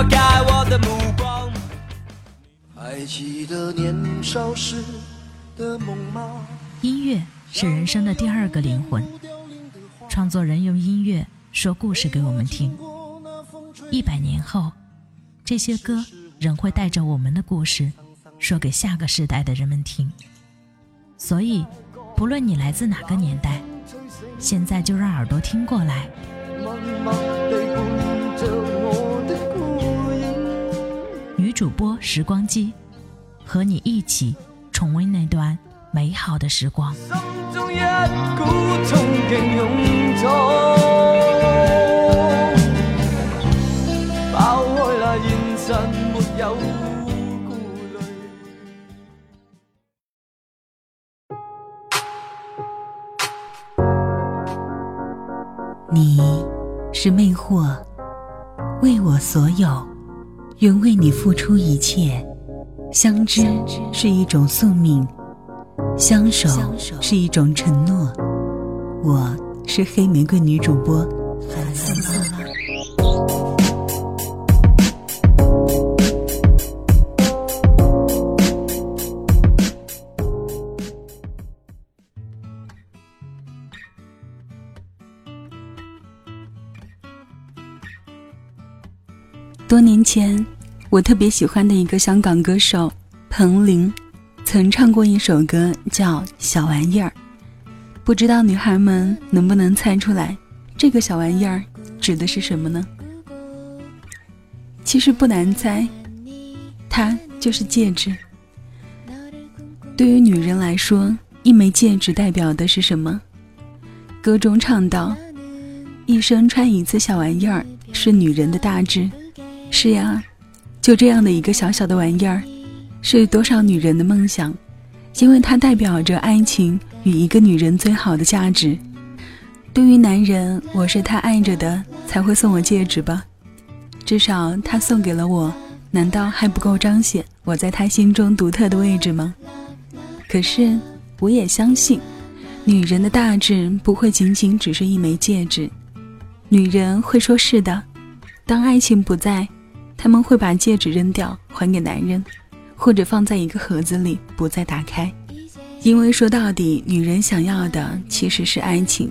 我的目光。还记得年少时的梦吗？音乐是人生的第二个灵魂，创作人用音乐说故事给我们听。一百年后，这些歌仍会带着我们的故事，说给下个时代的人们听。所以，不论你来自哪个年代，现在就让耳朵听过来。女主播时光机，和你一起重温那段美好的时光。你是魅惑，为我所有，愿为你付出一切。相知是一种宿命，相守是一种承诺。我是黑玫瑰女主播多年前，我特别喜欢的一个香港歌手彭羚，曾唱过一首歌叫《小玩意儿》。不知道女孩们能不能猜出来，这个小玩意儿指的是什么呢？其实不难猜，它就是戒指。对于女人来说，一枚戒指代表的是什么？歌中唱道：“一生穿一次小玩意儿，是女人的大志。”是呀，就这样的一个小小的玩意儿，是多少女人的梦想，因为它代表着爱情与一个女人最好的价值。对于男人，我是他爱着的，才会送我戒指吧？至少他送给了我，难道还不够彰显我在他心中独特的位置吗？可是，我也相信，女人的大志不会仅仅只是一枚戒指。女人会说是的，当爱情不在。他们会把戒指扔掉，还给男人，或者放在一个盒子里，不再打开。因为说到底，女人想要的其实是爱情。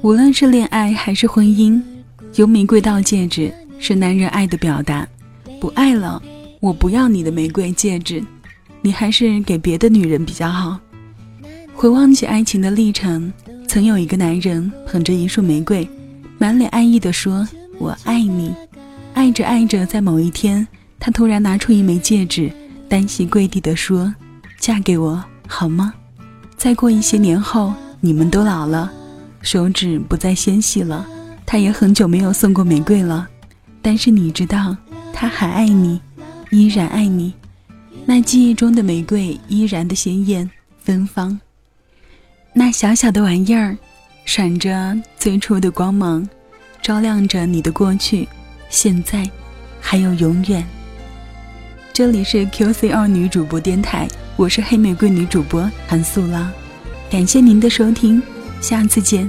无论是恋爱还是婚姻，由玫瑰到戒指是男人爱的表达。不爱了，我不要你的玫瑰戒指，你还是给别的女人比较好。回望起爱情的历程，曾有一个男人捧着一束玫瑰，满脸爱意地说：“我爱你。”爱着爱着，在某一天，他突然拿出一枚戒指，单膝跪地地说：“嫁给我好吗？”再过一些年后，你们都老了，手指不再纤细了，他也很久没有送过玫瑰了。但是你知道，他还爱你，依然爱你。那记忆中的玫瑰依然的鲜艳芬芳，那小小的玩意儿，闪着最初的光芒，照亮着你的过去。现在，还有永远。这里是 QCR 女主播电台，我是黑玫瑰女主播韩素拉，感谢您的收听，下次见。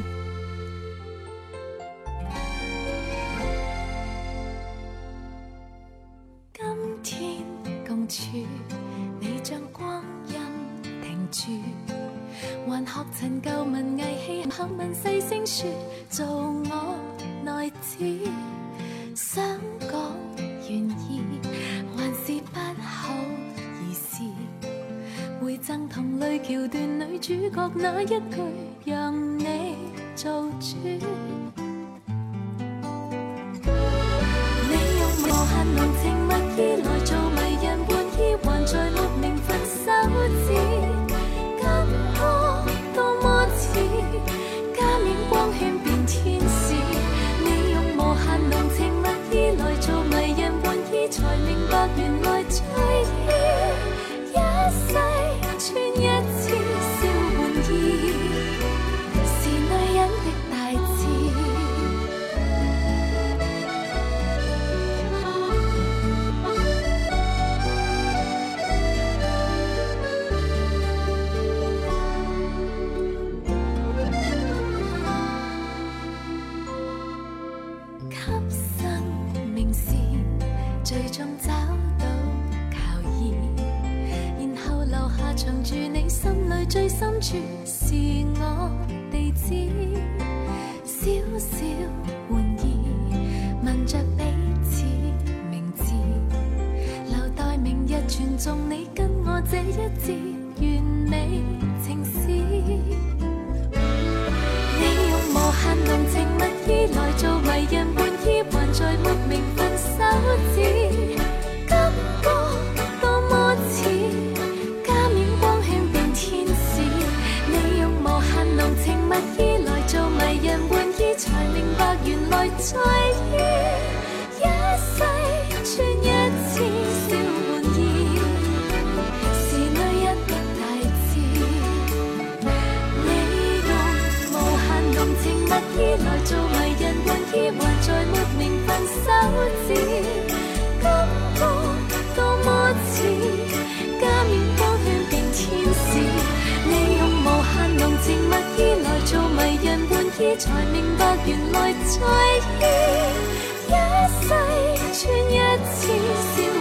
今天共处，你将光阴停住，还学陈旧文艺戏，口问细声说，做我内子。想讲愿意，还是不好意思。回赠同类桥段女主角那一句，让你做主。最终找到靠依，然后留下藏住你心里最深处是我地址，小小玩意，问着彼此名字，留待明日传颂你跟我这一节完美情诗。你用无限浓情蜜意来做为人在于一世穿一次小玩意。是女人的大志你用无限浓情蜜意。来做迷人玩意。还在没名份手指感觉多么似加冕当天变天使你用无限浓情蜜意。来做迷人才明白原来在意一世穿一次